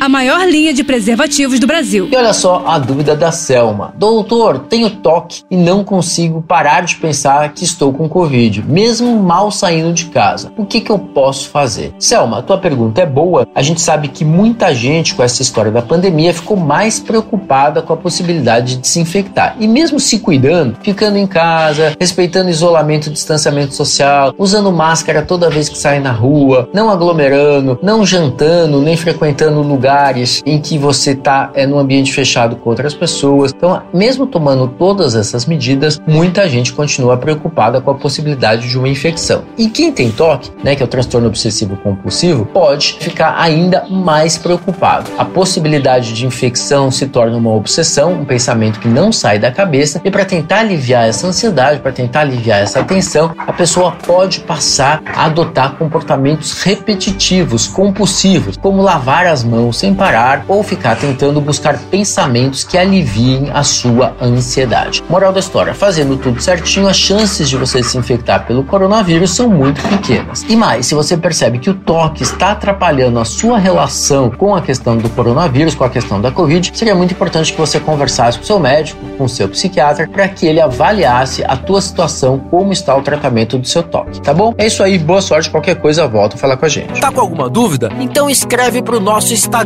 a maior linha de preservativos do Brasil. E olha só a dúvida da Selma. Doutor, tenho toque e não consigo parar de pensar que estou com Covid, mesmo mal saindo de casa. O que, que eu posso fazer? Selma, a tua pergunta é boa. A gente sabe que muita gente com essa história da pandemia ficou mais preocupada com a possibilidade de se infectar. E mesmo se cuidando, ficando em casa, respeitando isolamento e distanciamento social, usando máscara toda vez que sai na rua, não aglomerando, não jantando, nem frequentando lugares lugares em que você está é, no ambiente fechado com outras pessoas. Então, mesmo tomando todas essas medidas, muita gente continua preocupada com a possibilidade de uma infecção. E quem tem toque, né, que é o transtorno obsessivo compulsivo, pode ficar ainda mais preocupado. A possibilidade de infecção se torna uma obsessão, um pensamento que não sai da cabeça, e para tentar aliviar essa ansiedade, para tentar aliviar essa tensão, a pessoa pode passar a adotar comportamentos repetitivos, compulsivos, como lavar as mãos sem parar ou ficar tentando buscar pensamentos que aliviem a sua ansiedade. Moral da história: fazendo tudo certinho, as chances de você se infectar pelo coronavírus são muito pequenas. E mais, se você percebe que o toque está atrapalhando a sua relação com a questão do coronavírus, com a questão da Covid, seria muito importante que você conversasse com seu médico, com seu psiquiatra, para que ele avaliasse a tua situação, como está o tratamento do seu toque, tá bom? É isso aí, boa sorte, qualquer coisa volta a falar com a gente. Tá com alguma dúvida? Então escreve pro nosso Instagram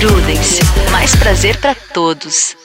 Prudence, mais prazer para todos.